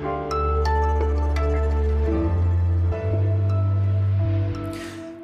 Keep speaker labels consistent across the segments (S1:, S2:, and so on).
S1: you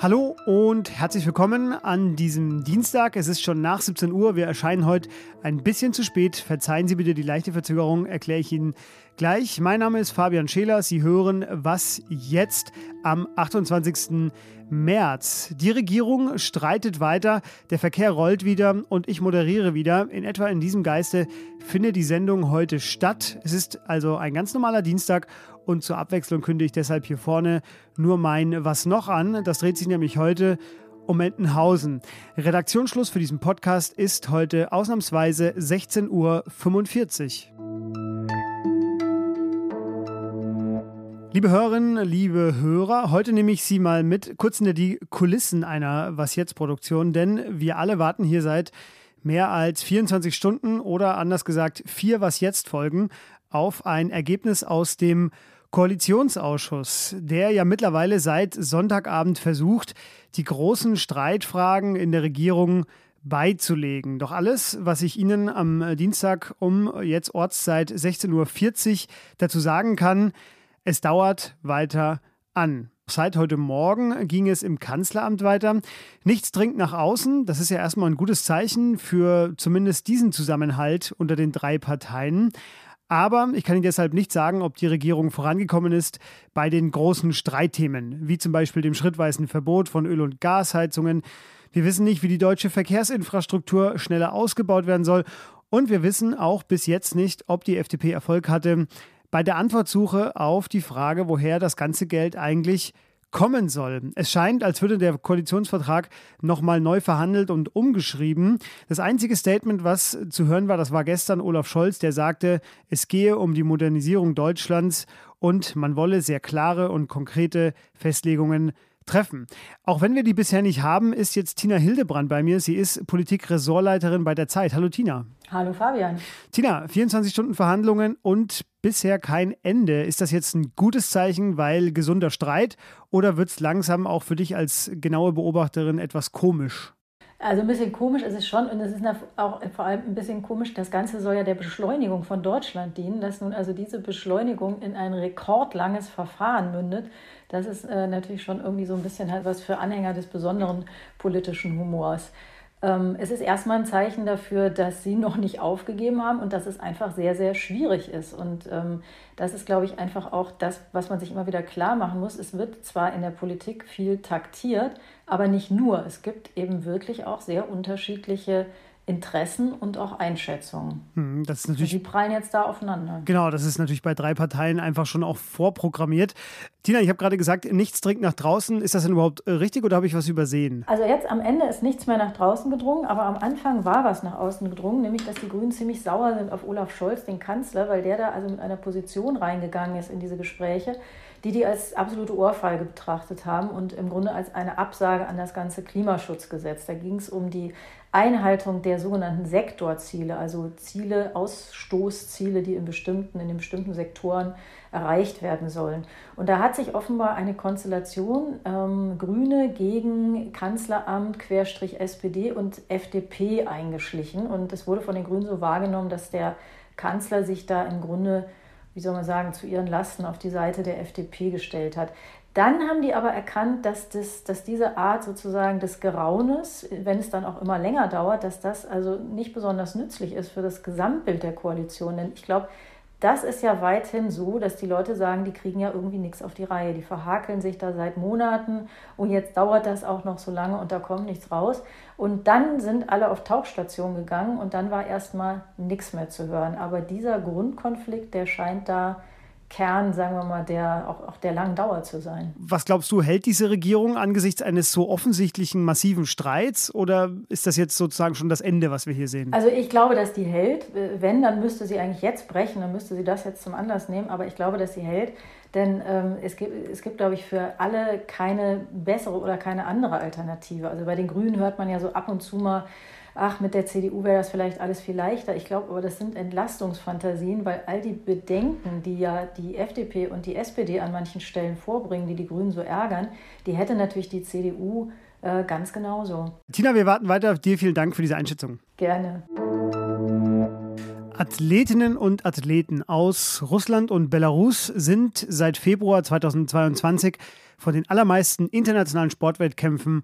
S1: Hallo und herzlich willkommen an diesem Dienstag. Es ist schon nach 17 Uhr. Wir erscheinen heute ein bisschen zu spät. Verzeihen Sie bitte die leichte Verzögerung, erkläre ich Ihnen gleich. Mein Name ist Fabian Scheler. Sie hören Was jetzt am 28. März. Die Regierung streitet weiter, der Verkehr rollt wieder und ich moderiere wieder. In etwa in diesem Geiste findet die Sendung heute statt. Es ist also ein ganz normaler Dienstag und zur Abwechslung kündige ich deshalb hier vorne nur mein Was noch an. Das dreht sich nämlich heute um Entenhausen. Redaktionsschluss für diesen Podcast ist heute ausnahmsweise 16.45 Uhr. Liebe Hörerinnen, liebe Hörer, heute nehme ich Sie mal mit kurz hinter die Kulissen einer Was jetzt Produktion, denn wir alle warten hier seit mehr als 24 Stunden oder anders gesagt vier Was jetzt Folgen auf ein Ergebnis aus dem Koalitionsausschuss, der ja mittlerweile seit Sonntagabend versucht, die großen Streitfragen in der Regierung beizulegen. Doch alles, was ich Ihnen am Dienstag um jetzt Ortszeit 16.40 Uhr dazu sagen kann, es dauert weiter an. Seit heute Morgen ging es im Kanzleramt weiter. Nichts dringt nach außen. Das ist ja erstmal ein gutes Zeichen für zumindest diesen Zusammenhalt unter den drei Parteien. Aber ich kann Ihnen deshalb nicht sagen, ob die Regierung vorangekommen ist bei den großen Streitthemen, wie zum Beispiel dem schrittweisen Verbot von Öl- und Gasheizungen. Wir wissen nicht, wie die deutsche Verkehrsinfrastruktur schneller ausgebaut werden soll. Und wir wissen auch bis jetzt nicht, ob die FDP Erfolg hatte bei der Antwortsuche auf die Frage, woher das ganze Geld eigentlich kommen soll. Es scheint, als würde der Koalitionsvertrag nochmal neu verhandelt und umgeschrieben. Das einzige Statement, was zu hören war, das war gestern Olaf Scholz, der sagte, es gehe um die Modernisierung Deutschlands und man wolle sehr klare und konkrete Festlegungen treffen. Auch wenn wir die bisher nicht haben, ist jetzt Tina Hildebrand bei mir. Sie ist Politik-Ressortleiterin bei der Zeit. Hallo Tina.
S2: Hallo Fabian.
S1: Tina, 24 Stunden Verhandlungen und bisher kein Ende. Ist das jetzt ein gutes Zeichen, weil gesunder Streit oder wird es langsam auch für dich als genaue Beobachterin etwas komisch?
S2: Also ein bisschen komisch ist es schon und es ist auch vor allem ein bisschen komisch, das Ganze soll ja der Beschleunigung von Deutschland dienen, dass nun also diese Beschleunigung in ein rekordlanges Verfahren mündet. Das ist äh, natürlich schon irgendwie so ein bisschen halt was für Anhänger des besonderen politischen Humors. Ähm, es ist erstmal ein Zeichen dafür, dass sie noch nicht aufgegeben haben und dass es einfach sehr, sehr schwierig ist. Und ähm, das ist, glaube ich, einfach auch das, was man sich immer wieder klar machen muss. Es wird zwar in der Politik viel taktiert, aber nicht nur. Es gibt eben wirklich auch sehr unterschiedliche Interessen und auch Einschätzungen.
S1: Hm, das ist natürlich,
S2: die prallen jetzt da aufeinander.
S1: Genau, das ist natürlich bei drei Parteien einfach schon auch vorprogrammiert. Tina, ich habe gerade gesagt, nichts dringt nach draußen. Ist das denn überhaupt äh, richtig oder habe ich was übersehen?
S2: Also jetzt am Ende ist nichts mehr nach draußen gedrungen, aber am Anfang war was nach außen gedrungen, nämlich dass die Grünen ziemlich sauer sind auf Olaf Scholz, den Kanzler, weil der da also mit einer Position reingegangen ist in diese Gespräche, die die als absolute Ohrfeige betrachtet haben und im Grunde als eine Absage an das ganze Klimaschutzgesetz. Da ging es um die Einhaltung der sogenannten Sektorziele, also Ziele, Ausstoßziele, die in bestimmten, in den bestimmten Sektoren erreicht werden sollen. Und da hat sich offenbar eine Konstellation ähm, Grüne gegen Kanzleramt, Querstrich SPD und FDP eingeschlichen. Und es wurde von den Grünen so wahrgenommen, dass der Kanzler sich da im Grunde wie soll man sagen, zu ihren Lasten auf die Seite der FDP gestellt hat. Dann haben die aber erkannt, dass, das, dass diese Art sozusagen des Geraunes, wenn es dann auch immer länger dauert, dass das also nicht besonders nützlich ist für das Gesamtbild der Koalition. Denn ich glaube, das ist ja weithin so, dass die Leute sagen, die kriegen ja irgendwie nichts auf die Reihe. Die verhakeln sich da seit Monaten und jetzt dauert das auch noch so lange und da kommt nichts raus. Und dann sind alle auf Tauchstation gegangen und dann war erstmal nichts mehr zu hören. Aber dieser Grundkonflikt, der scheint da Kern, sagen wir mal, der, auch, auch der langen Dauer zu sein.
S1: Was glaubst du, hält diese Regierung angesichts eines so offensichtlichen massiven Streits oder ist das jetzt sozusagen schon das Ende, was wir hier sehen?
S2: Also ich glaube, dass die hält. Wenn, dann müsste sie eigentlich jetzt brechen, dann müsste sie das jetzt zum Anlass nehmen, aber ich glaube, dass sie hält. Denn ähm, es, gibt, es gibt, glaube ich, für alle keine bessere oder keine andere Alternative. Also bei den Grünen hört man ja so ab und zu mal, ach, mit der CDU wäre das vielleicht alles viel leichter. Ich glaube aber, das sind Entlastungsfantasien, weil all die Bedenken, die ja die FDP und die SPD an manchen Stellen vorbringen, die die Grünen so ärgern, die hätte natürlich die CDU äh, ganz genauso.
S1: Tina, wir warten weiter auf dir. Vielen Dank für diese Einschätzung.
S2: Gerne.
S1: Athletinnen und Athleten aus Russland und Belarus sind seit Februar 2022 von den allermeisten internationalen Sportwettkämpfen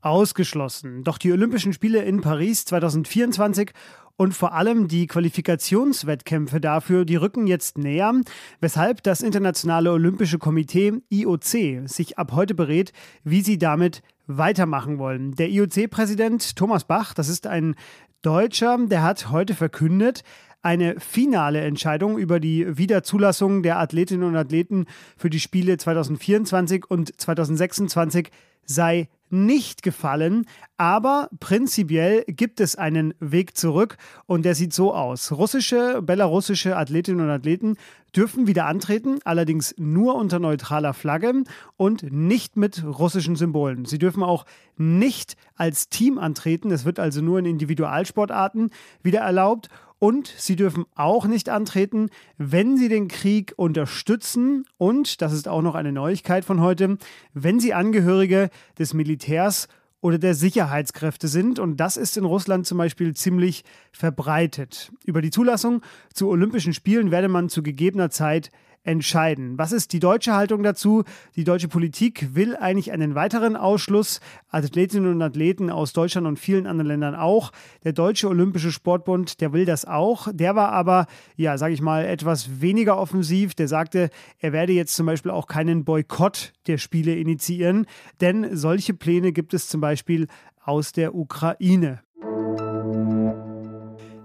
S1: ausgeschlossen. Doch die Olympischen Spiele in Paris 2024 und vor allem die Qualifikationswettkämpfe dafür, die rücken jetzt näher, weshalb das Internationale Olympische Komitee IOC sich ab heute berät, wie sie damit weitermachen wollen. Der IOC-Präsident Thomas Bach, das ist ein Deutscher, der hat heute verkündet, eine finale Entscheidung über die Wiederzulassung der Athletinnen und Athleten für die Spiele 2024 und 2026 sei nicht gefallen, aber prinzipiell gibt es einen Weg zurück und der sieht so aus. Russische, belarussische Athletinnen und Athleten dürfen wieder antreten, allerdings nur unter neutraler Flagge und nicht mit russischen Symbolen. Sie dürfen auch nicht als Team antreten, es wird also nur in Individualsportarten wieder erlaubt und sie dürfen auch nicht antreten, wenn sie den Krieg unterstützen und, das ist auch noch eine Neuigkeit von heute, wenn sie Angehörige des Militärs oder der Sicherheitskräfte sind. Und das ist in Russland zum Beispiel ziemlich verbreitet. Über die Zulassung zu Olympischen Spielen werde man zu gegebener Zeit entscheiden. Was ist die deutsche Haltung dazu? Die deutsche Politik will eigentlich einen weiteren Ausschluss. Athletinnen und Athleten aus Deutschland und vielen anderen Ländern auch. Der Deutsche Olympische Sportbund, der will das auch. Der war aber, ja, sage ich mal, etwas weniger offensiv. Der sagte, er werde jetzt zum Beispiel auch keinen Boykott der Spiele initiieren, denn solche Pläne gibt es zum Beispiel aus der Ukraine.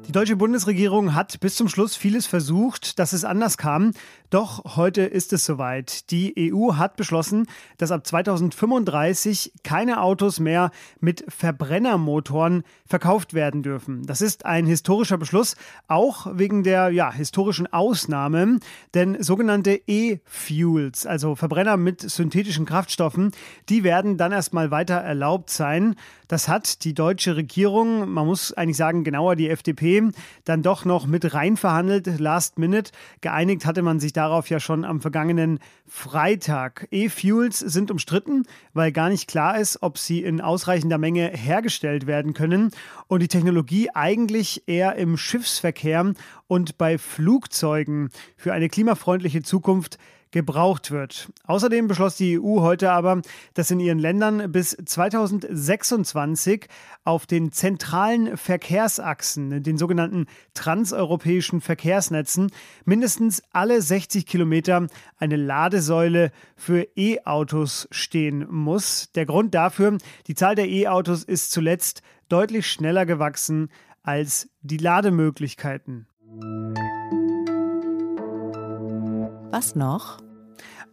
S1: Die deutsche Bundesregierung hat bis zum Schluss vieles versucht, dass es anders kam. Doch heute ist es soweit. Die EU hat beschlossen, dass ab 2035 keine Autos mehr mit Verbrennermotoren verkauft werden dürfen. Das ist ein historischer Beschluss, auch wegen der ja, historischen Ausnahme. Denn sogenannte E-Fuels, also Verbrenner mit synthetischen Kraftstoffen, die werden dann erstmal weiter erlaubt sein. Das hat die deutsche Regierung, man muss eigentlich sagen, genauer die FDP, dann doch noch mit rein verhandelt, last minute. Geeinigt hatte man sich darauf ja schon am vergangenen Freitag. E-Fuels sind umstritten, weil gar nicht klar ist, ob sie in ausreichender Menge hergestellt werden können und die Technologie eigentlich eher im Schiffsverkehr und bei Flugzeugen für eine klimafreundliche Zukunft gebraucht wird. Außerdem beschloss die EU heute aber, dass in ihren Ländern bis 2026 auf den zentralen Verkehrsachsen, den sogenannten transeuropäischen Verkehrsnetzen, mindestens alle 60 Kilometer eine Ladesäule für E-Autos stehen muss. Der Grund dafür, die Zahl der E-Autos ist zuletzt deutlich schneller gewachsen als die Lademöglichkeiten.
S3: Was noch?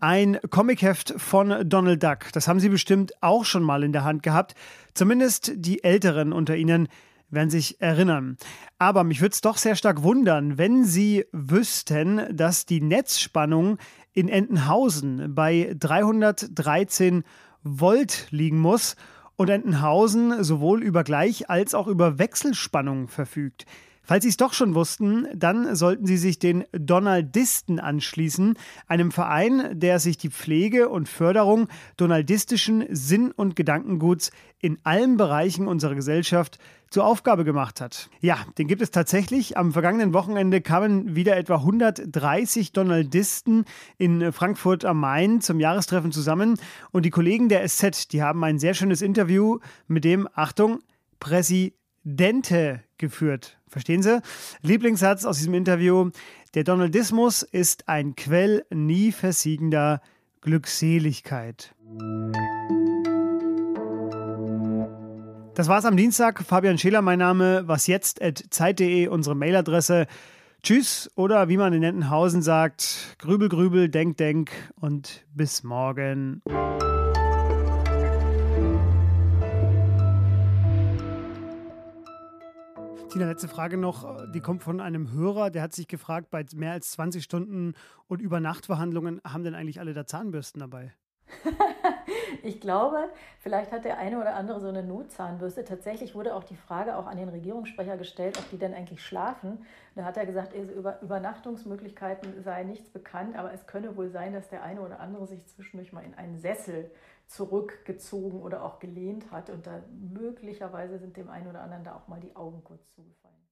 S1: Ein Comicheft von Donald Duck. Das haben Sie bestimmt auch schon mal in der Hand gehabt. Zumindest die Älteren unter Ihnen werden sich erinnern. Aber mich würde es doch sehr stark wundern, wenn Sie wüssten, dass die Netzspannung in Entenhausen bei 313 Volt liegen muss und Entenhausen sowohl über Gleich- als auch über Wechselspannung verfügt. Falls Sie es doch schon wussten, dann sollten Sie sich den Donaldisten anschließen, einem Verein, der sich die Pflege und Förderung donaldistischen Sinn- und Gedankenguts in allen Bereichen unserer Gesellschaft zur Aufgabe gemacht hat. Ja, den gibt es tatsächlich. Am vergangenen Wochenende kamen wieder etwa 130 Donaldisten in Frankfurt am Main zum Jahrestreffen zusammen und die Kollegen der SZ, die haben ein sehr schönes Interview mit dem, Achtung, Präsidente geführt. Verstehen Sie? Lieblingssatz aus diesem Interview: Der Donaldismus ist ein Quell nie versiegender Glückseligkeit. Das war's am Dienstag. Fabian Scheler, mein Name. Was jetzt? Zeit.de, unsere Mailadresse. Tschüss oder wie man in Entenhausen sagt, grübel, grübel, denk, denk und bis morgen. Tina, letzte Frage noch. Die kommt von einem Hörer, der hat sich gefragt, bei mehr als 20 Stunden und Übernachtverhandlungen haben denn eigentlich alle da Zahnbürsten dabei?
S2: ich glaube, vielleicht hat der eine oder andere so eine Notzahnbürste. Tatsächlich wurde auch die Frage auch an den Regierungssprecher gestellt, ob die denn eigentlich schlafen. Da hat er gesagt, also über Übernachtungsmöglichkeiten sei nichts bekannt, aber es könne wohl sein, dass der eine oder andere sich zwischendurch mal in einen Sessel zurückgezogen oder auch gelehnt hat. Und da möglicherweise sind dem einen oder anderen da auch mal die Augen kurz zugefallen.